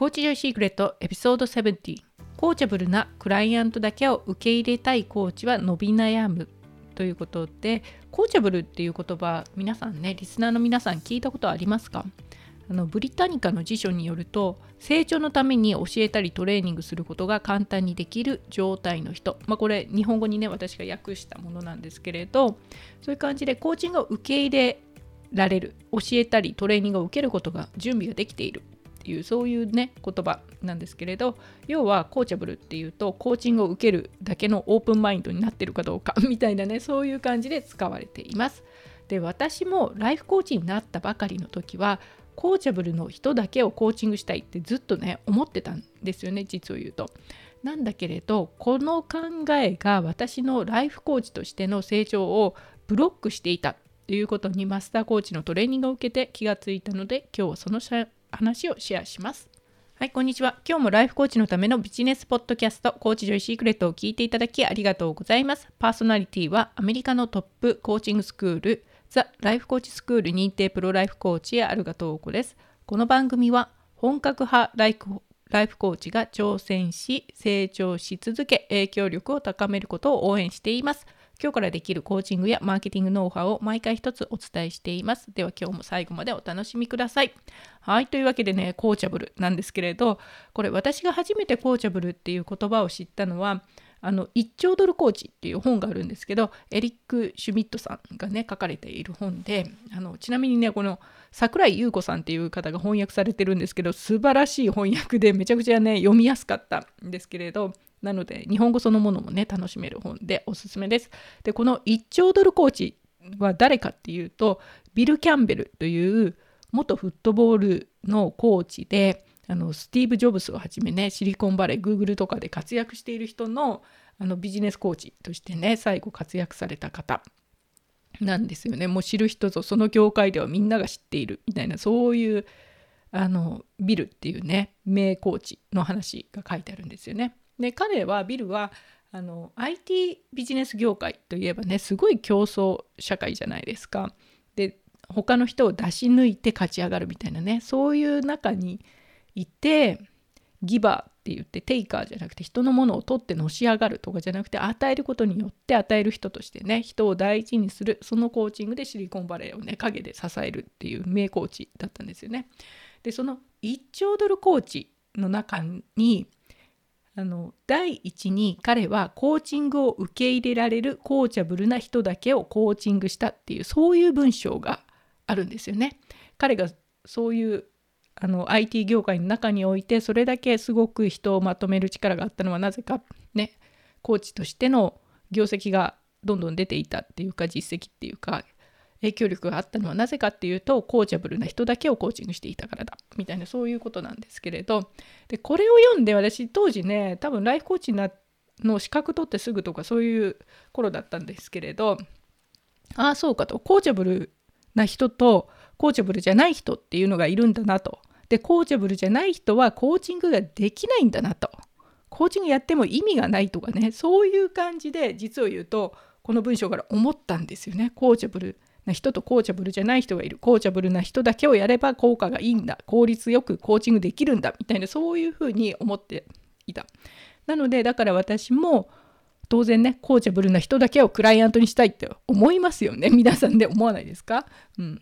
コーチジョイシークレットエピソード70コーチャブルなクライアントだけを受け入れたいコーチは伸び悩むということでコーチャブルっていう言葉皆さんねリスナーの皆さん聞いたことありますか？あのブリタニカの辞書によると成長のために教えたりトレーニングすることが簡単にできる状態の人、まあ、これ日本語にね私が訳したものなんですけれどそういう感じでコーチングを受け入れられる教えたりトレーニングを受けることが準備ができている。っていうそういうね言葉なんですけれど要はコーチャブルっていうとコーチングを受けるだけのオープンマインドになってるかどうか みたいなねそういう感じで使われています。で私もライフコーチになったばかりの時はコーチャブルの人だけをコーチングしたいってずっとね思ってたんですよね実を言うと。なんだけれどこの考えが私のライフコーチとしての成長をブロックしていたということにマスターコーチのトレーニングを受けて気がついたので今日はその話をシェアします。はい、こんにちは。今日もライフコーチのためのビジネスポッドキャスト、コーチジョイシークレットを聞いていただきありがとうございます。パーソナリティはアメリカのトップコーチングスクール、 The Life Coach School 認定プロライフコーチやアルガトーコです。この番組は本格派ライフライフコーチが挑戦し、成長し続け、影響力を高めることを応援しています。今日からできるコーチングやマーケティングノウハウを毎回一つお伝えしています。では今日も最後までお楽しみください。はい、というわけでね、コーチャブルなんですけれど、これ私が初めてコーチャブルっていう言葉を知ったのは、あの1兆ドルコーチっていう本があるんですけどエリック・シュミットさんがね書かれている本であのちなみにねこの桜井優子さんっていう方が翻訳されてるんですけど素晴らしい翻訳でめちゃくちゃね読みやすかったんですけれどなので日本語そのものもね楽しめる本でおすすめです。でこの1兆ドルコーチは誰かっていうとビル・キャンベルという元フットボールのコーチであのスティーブ・ジョブスをはじめねシリコンバレーグーグルとかで活躍している人のあのビジネスコーチとしてね最後活躍された方なんですよねもう知る人ぞその業界ではみんなが知っているみたいなそういうあのビルっていうね名コーチの話が書いてあるんですよね。で彼はビルはあの IT ビジネス業界といえばねすごい競争社会じゃないですか。で他の人を出し抜いて勝ち上がるみたいなねそういう中にいてギバーって言ってテイカーじゃなくて人のものを取ってのし上がるとかじゃなくて与えることによって与える人としてね人を大事にするそのコーチングでシリコンバレーをね陰で支えるっていう名コーチだったんですよね。でその1兆ドルコーチの中にあの第一に彼はコーチングを受け入れられるコーチャブルな人だけをコーチングしたっていうそういう文章があるんですよね。彼がそういうあの IT 業界の中においてそれだけすごく人をまとめる力があったのはなぜかねコーチとしての業績がどんどん出ていたっていうか実績っていうか影響力があったのはなぜかっていうとコーチャブルな人だけをコーチングしていたからだ。みたいなそういうことなんですけれど。でこれを読んで私当時ね多分ライフコーチの資格取ってすぐとかそういう頃だったんですけれどああそうかと。コーチャブルな人とコーチャブルじゃない人っていうのがいるんだなと。でコーチャブルじゃない人はコーチングができないんだなと。コーチングやっても意味がないとかね。そういう感じで実を言うとこの文章から思ったんですよね。コーチャブルな人とコーチャブルじゃない人がいる。コーチャブルな人だけをやれば効果がいいんだ。効率よくコーチングできるんだみたいなそういうふうに思っていた。なのでだから私も当然ねコーチャブルな人だけをクライアントにしたいって思いますよね。皆さんで思わないですか？うん。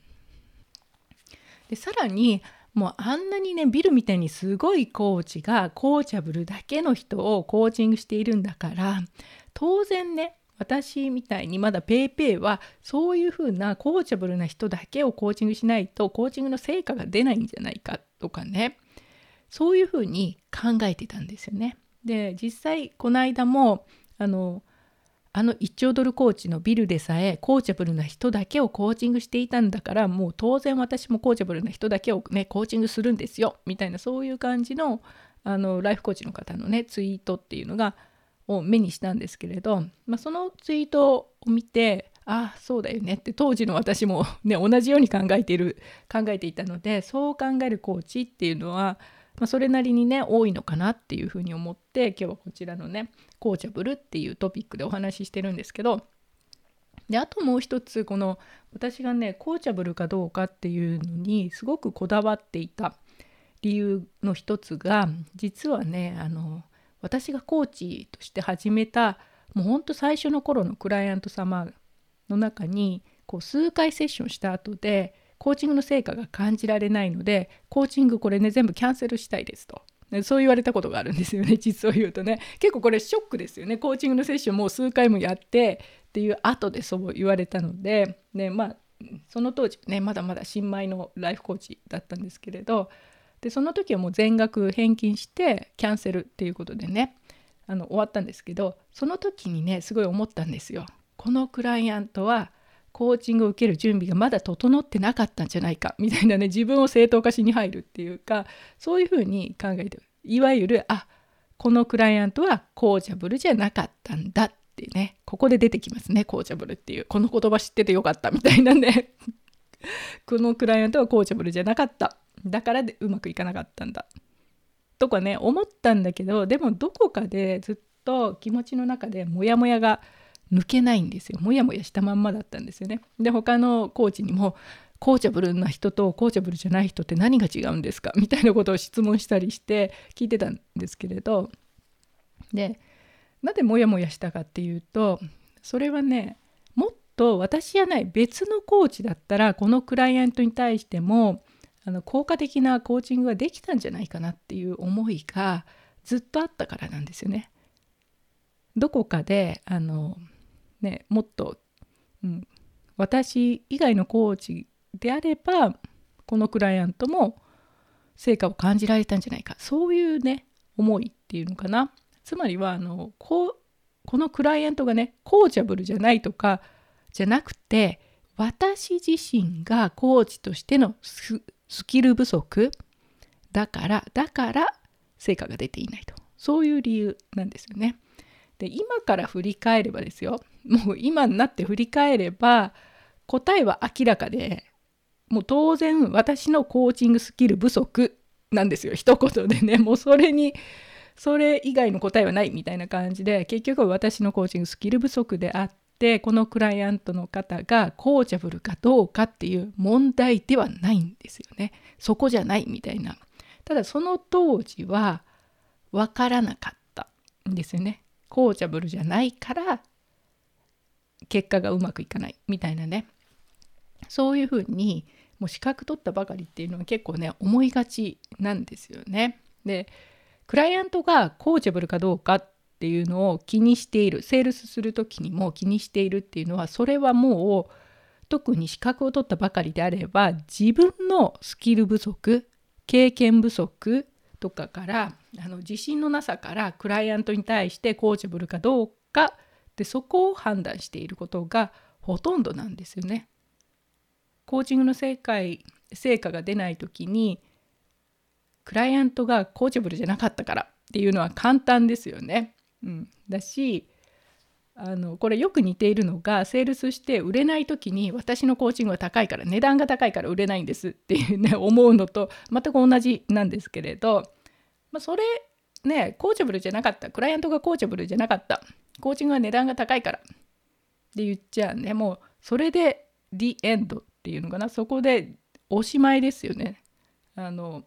でさらにもうあんなにねビルみたいにすごいコーチがコーチャブルだけの人をコーチングしているんだから当然ね私みたいにまだ PayPay はそういうふうなコーチャブルな人だけをコーチングしないとコーチングの成果が出ないんじゃないかとかねそういうふうに考えてたんですよね。で実際この間もあのあの1兆ドルコーチのビルでさえコーチャブルな人だけをコーチングしていたんだからもう当然私もコーチャブルな人だけをねコーチングするんですよみたいなそういう感じのあのライフコーチの方のねツイートっていうのがを目にしたんですけれど、まあ、そのツイートを見てああそうだよねって当時の私もね同じように考えている考えていたのでそう考えるコーチっていうのはまあ、それなりにね多いのかなっていうふうに思って今日はこちらのねコーチャブルっていうトピックでお話ししてるんですけどであともう一つこの私がねコーチャブルかどうかっていうのにすごくこだわっていた理由の一つが実はねあの私がコーチとして始めたもうほんと最初の頃のクライアント様の中にこう数回セッションした後でコーチングの成果が感じられないのでコーチングこれね全部キャンセルしたいですと。そう言われたことがあるんですよね 実を言うとね結構これショックですよねコーチングのセッションもう数回もやってっていう後でそう言われたので、ね、まあその当時ねまだまだ新米のライフコーチだったんですけれどでその時はもう全額返金してキャンセルっていうことでねあの終わったんですけどその時にねすごい思ったんですよ。このクライアントはコーチングを受ける準備がまだ整ってなかったんじゃないかみたいなね自分を正当化しに入るっていうかそういうふうに考えていわゆるあこのクライアントはコーチャブルじゃなかったんだってねここで出てきますねコーチャブルっていう。この言葉知っててよかったみたいなね。このクライアントはコーチャブルじゃなかった。だからでうまくいかなかったんだ。とかね思ったんだけどでもどこかでずっと気持ちの中でモヤモヤが抜けないんですよ。モヤモヤしたまんまだったんですよね。で他のコーチにもコーチャブルな人とコーチャブルじゃない人って何が違うんですか？みたいなことを質問したりして聞いてたんですけれど。でなぜモヤモヤしたかっていうとそれはねもっと私じゃない別のコーチだったらこのクライアントに対してもあの効果的なコーチングができたんじゃないかなっていう思いがずっとあったからなんですよね。どこかであの、ね、もっと、うん、私以外のコーチであればこのクライアントも成果を感じられたんじゃないかそういうね思いっていうのかなつまりはあのここのクライアントがねコーチャブルじゃないとかじゃなくて私自身がコーチとしてのスキル不足。だからだから成果が出ていないと。そういう理由なんですよね。で今から振り返ればですよ。もう今になって振り返れば答えは明らかでもう当然私のコーチングスキル不足なんですよ。一言でね。もうそれにそれ以外の答えはないみたいな感じで結局私のコーチングスキル不足であってこのクライアントの方がコーチャブルかどうかっていう問題ではないんですよね。そこじゃないみたいな。ただその当時は分からなかったんですよね。コーチャブルじゃないから結果がうまくいかないみたいなね。そういうふうにもう資格取ったばかりっていうのは結構ね思いがちなんですよね。でクライアントがコーチャブルかどうかっっていうのを気にしているセールスする時にも気にしているっていうのはそれはもう特に資格を取ったばかりであれば自分のスキル不足経験不足とかからあの自信のなさからクライアントに対してコーチブルかどうかでそこを判断していることがほとんどなんですよね。コーチングの成果成果が出ない時にクライアントがコーチブルじゃなかったからっていうのは簡単ですよね。うん、だしあのこれよく似ているのがセールスして売れない時に私のコーチングは高いから値段が高いから売れないんですっていうね思うのと全く同じなんですけれど、まあ、それねコーチャブルじゃなかったクライアントがコーチャブルじゃなかったコーチングは値段が高いからって言っちゃうねもうそれで The End っていうのかなそこでおしまいですよね。あの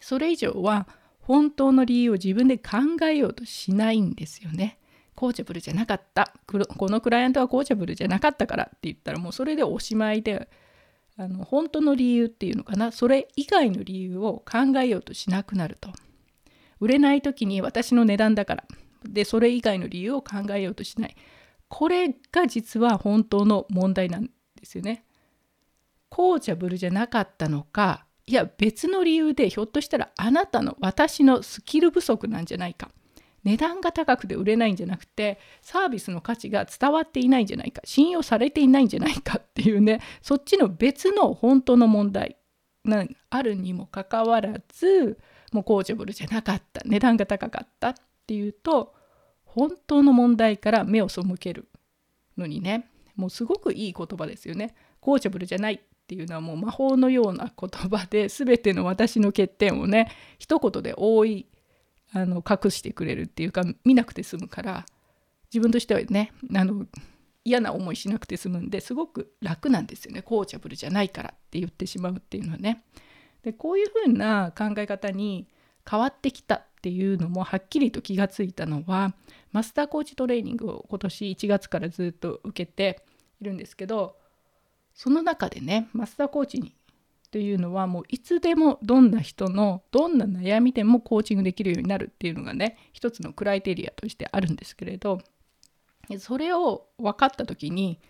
それ以上は本当の理由を自分で考えようとしないんですよね。コーチャブルじゃなかった。このクライアントはコーチャブルじゃなかったからって言ったらもうそれでおしまいであの本当の理由っていうのかな。それ以外の理由を考えようとしなくなると。売れない時に私の値段だから。でそれ以外の理由を考えようとしない。これが実は本当の問題なんですよね。コーチャブルじゃなかったのかいや別の理由でひょっとしたらあなたの私のスキル不足なんじゃないか。値段が高くて売れないんじゃなくてサービスの価値が伝わっていないんじゃないか。信用されていないんじゃないかっていうね。そっちの別の本当の問題があるにもかかわらずもうコーチブルじゃなかった。値段が高かったっていうと本当の問題から目を背けるのにね。もうすごくいい言葉ですよね。コーチブルじゃない。っていうのはもう魔法のような言葉で全ての私の欠点をね一言で覆いあの隠してくれるっていうか見なくて済むから自分としてはねあの嫌な思いしなくて済むんですごく楽なんですよねコーチャブルじゃないからって言ってしまうっていうのはね。でこういうふうな考え方に変わってきたっていうのもはっきりと気がついたのはマスターコーチトレーニングを今年1月からずっと受けているんですけどその中でねマスターコーチにというのはもういつでもどんな人のどんな悩みでもコーチングできるようになるっていうのがね一つのクライテリアとしてあるんですけれどそれを分かった時に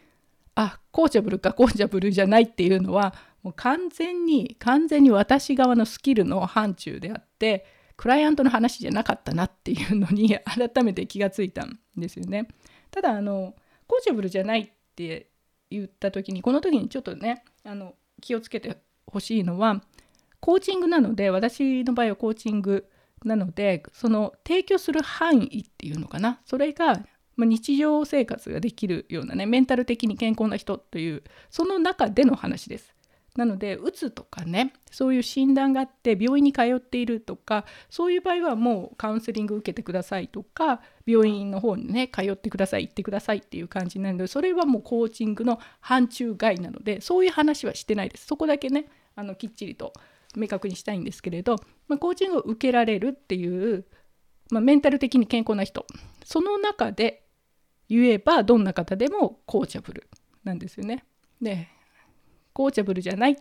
あコーチャブルかコーチャブルじゃないっていうのはもう完全に完全に私側のスキルの範疇であってクライアントの話じゃなかったなっていうのに改めて気がついたんですよね。ただあのコーチャブルじゃないって言った時にこの時にちょっとねあの気をつけてほしいのはコーチングなので私の場合はコーチングなのでその提供する範囲っていうのかなそれが日常生活ができるようなねメンタル的に健康な人というその中での話です。なのでうつとかねそういう診断があって病院に通っているとかそういう場合はもうカウンセリング受けてくださいとか病院の方にね通ってください行ってくださいっていう感じなのでそれはもうコーチングの範疇外なのでそういう話はしてないですそこだけねあのきっちりと明確にしたいんですけれど、まあ、コーチングを受けられるっていう、まあ、メンタル的に健康な人その中で言えばどんな方でもコーチャブルなんですよね。でコーチャブルじゃないっ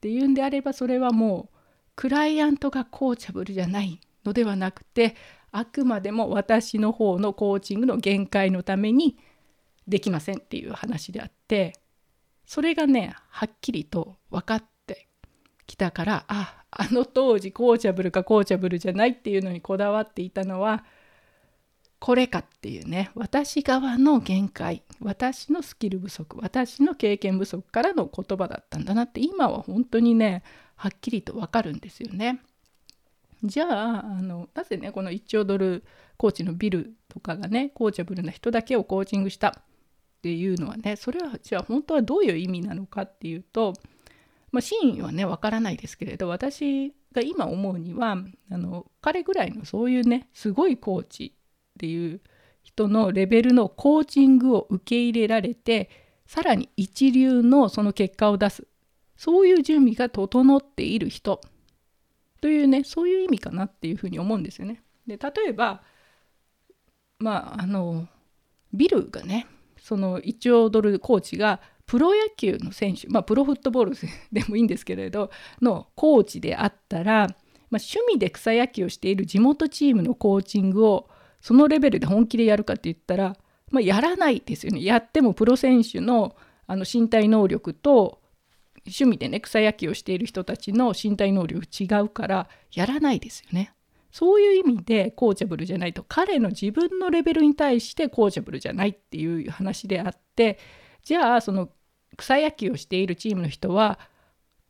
ていうんであればそれはもうクライアントがコーチャブルじゃないのではなくてあくまでも私の方のコーチングの限界のためにできませんっていう話であってそれがねはっきりと分かってきたからああの当時コーチャブルかコーチャブルじゃないっていうのにこだわっていたのはこれかっていうね。私側の限界。私のスキル不足。私の経験不足からの言葉だったんだなって。今は本当にねはっきりとわかるんですよね。じゃああのなぜねこの1兆ドルコーチのビルとかがねコーチャブルな人だけをコーチングした？っていうのはねそれはじゃあ本当はどういう意味なのかっていうと、まあ、真意はねわからないですけれど私が今思うにはあの彼ぐらいのそういうねすごいコーチっていう人のレベルのコーチングを受け入れられてさらに一流のその結果を出すそういう準備が整っている人というねそういう意味かなっていうふうに思うんですよね。で例えばまああのビルがねその1億ドルコーチがプロ野球の選手まあプロフットボールでもいいんですけれどのコーチであったら、まあ、趣味で草野球をしている地元チームのコーチングをそのレベルで本気でやるかって言ったら、まあ、やらないですよね。やってもプロ選手のあの身体能力と趣味でね草野球をしている人たちの身体能力違うからやらないですよね。そういう意味でコーチャブルじゃないと彼の自分のレベルに対してコーチャブルじゃないっていう話であってじゃあその草野球をしているチームの人は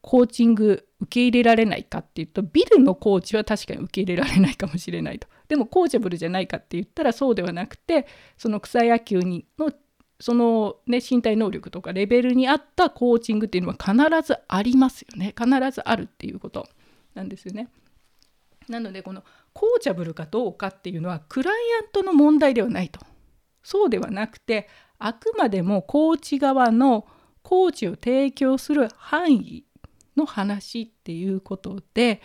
コーチング受け入れられないかっていうとビルのコーチは確かに受け入れられないかもしれないとでもコーチャブルじゃないかって言ったらそうではなくてその草野球にのそのね身体能力とかレベルに合ったコーチングっていうのは必ずありますよね必ずあるっていうことなんですよね。なのでこのコーチャブルかどうかっていうのはクライアントの問題ではないと。そうではなくてあくまでもコーチ側のコーチを提供する範囲の話っていうことで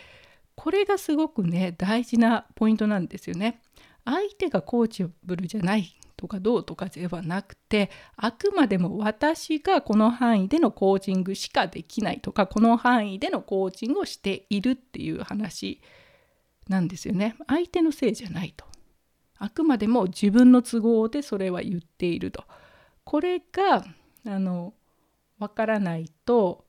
これがすごくね大事なポイントなんですよね。相手がコーチブルじゃないとかどうとかではなくてあくまでも私がこの範囲でのコーチングしかできないとかこの範囲でのコーチングをしているっていう話なんですよね。相手のせいじゃないと。あくまでも自分の都合でそれは言っていると。これがあの分からないと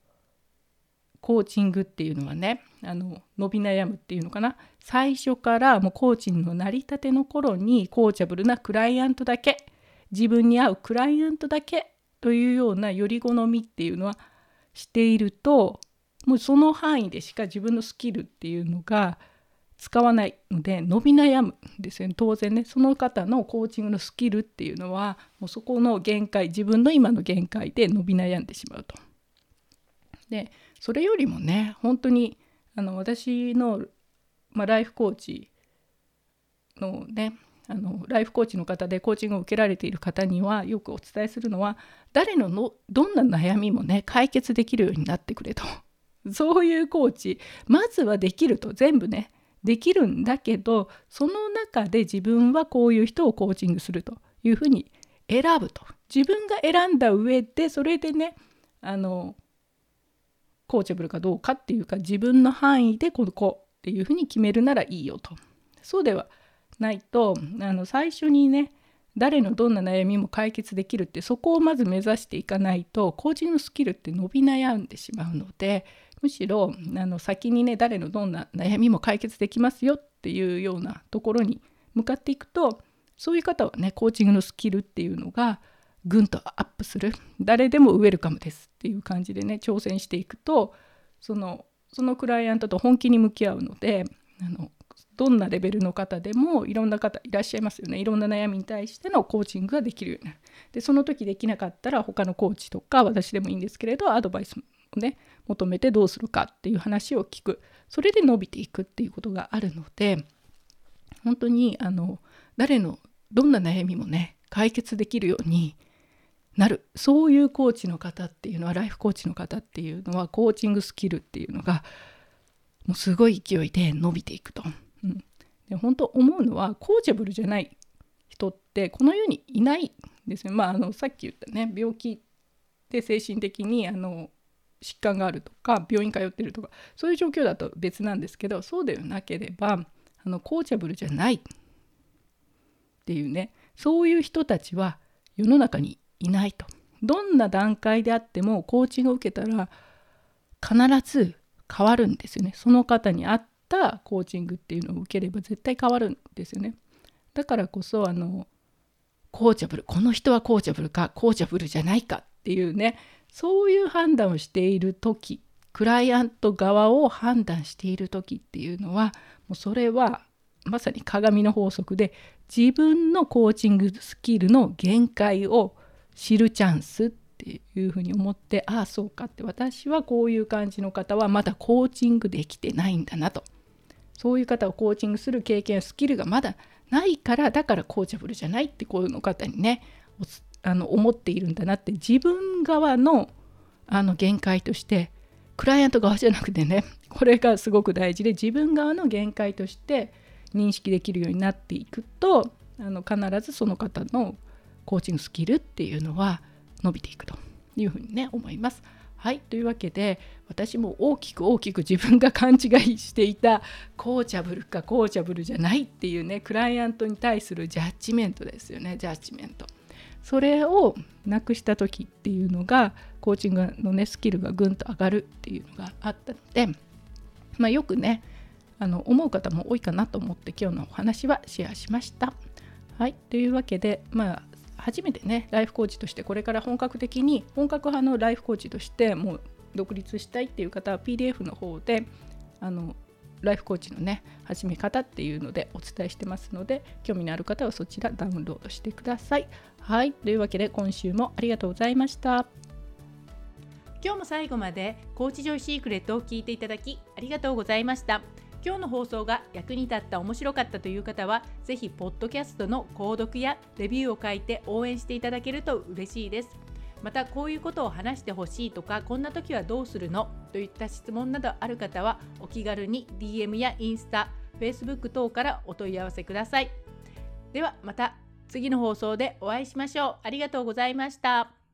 コーチングっていうのはねあの伸び悩むっていうのかな最初からもうコーチングの成り立ての頃にコーチャブルなクライアントだけ自分に合うクライアントだけというようなより好みっていうのはしているともうその範囲でしか自分のスキルっていうのが使わないので伸び悩むんですよね当然ねその方のコーチングのスキルっていうのはもうそこの限界自分の今の限界で伸び悩んでしまうと。でそれよりもね本当にあの私の、まあ、ライフコーチのねあのライフコーチの方でコーチングを受けられている方にはよくお伝えするのは誰ののどんな悩みもね解決できるようになってくれと。そういうコーチまずはできると全部ねできるんだけどその中で自分はこういう人をコーチングするというふうに選ぶと。自分が選んだ上でそれでねあのコーチャブルかどうかっていうか自分の範囲でここっていうふうに決めるならいいよと。そうではないとあの最初にね誰のどんな悩みも解決できるってそこをまず目指していかないとコーチングスキルって伸び悩んでしまうのでむしろあの先にね誰のどんな悩みも解決できますよっていうようなところに向かっていくとそういう方はねコーチングのスキルっていうのがぐんとアップする。誰でもウェルカムですっていう感じでね挑戦していくとそのそのクライアントと本気に向き合うのであのどんなレベルの方でもいろんな方いらっしゃいますよね。いろんな悩みに対してのコーチングができるようになる。でその時できなかったら他のコーチとか私でもいいんですけれどアドバイスをね求めてどうするかっていう話を聞く。それで伸びていくっていうことがあるので本当にあの誰のどんな悩みもね解決できるようになるそういうコーチの方っていうのはライフコーチの方っていうのはコーチングスキルっていうのがもうすごい勢いで伸びていくと。うん、で本当思うのはコーチャブルじゃない人ってこの世にいないんですよ。まあ、あのさっき言ったね病気で精神的にあの疾患があるとか病院通ってるとかそういう状況だと別なんですけどそうでなければあのコーチャブルじゃないっていうねそういう人たちは世の中にいないと。どんな段階であってもコーチングを受けたら必ず変わるんですよね。その方に合ったコーチングっていうのを受ければ絶対変わるんですよね。だからこそあのコーチャブルこの人はコーチャブルかコーチャブルじゃないかっていうねそういう判断をしている時クライアント側を判断している時っていうのはもうそれはまさに鏡の法則で自分のコーチングスキルの限界を知るチャンスっていうふうに思ってああそうかって私はこういう感じの方はまだコーチングできてないんだなと。そういう方をコーチングする経験スキルがまだないからだからコーチャブルじゃないってこういうの方にねあの思っているんだなって自分側のあの限界としてクライアント側じゃなくてねこれがすごく大事で自分側の限界として認識できるようになっていくとあの必ずその方のコーチングスキルっていうのは伸びていくというふうにね思います。はいというわけで私も大きく大きく自分が勘違いしていたコーチャブルかコーチャブルじゃないっていうねクライアントに対するジャッジメントですよねジャッジメント。それをなくした時っていうのがコーチングのねスキルがぐんと上がるっていうのがあったので、まあ、よくねあの思う方も多いかなと思って今日のお話はシェアしました。はいというわけでまあ初めてねライフコーチとしてこれから本格的に本格派のライフコーチとしてもう独立したいっていう方は PDF の方であのライフコーチのね始め方っていうのでお伝えしてますので興味のある方はそちらダウンロードしてください。はいというわけで今週もありがとうございました。今日も最後までコーチジョイシークレットを聞いていただきありがとうございました。今日の放送が役に立った面白かったという方はぜひポッドキャストの購読やレビューを書いて応援していただけると嬉しいです。またこういうことを話してほしいとかこんな時はどうするの？といった質問などある方はお気軽に DM やインスタ Facebook 等からお問い合わせください。ではまた次の放送でお会いしましょう。ありがとうございました。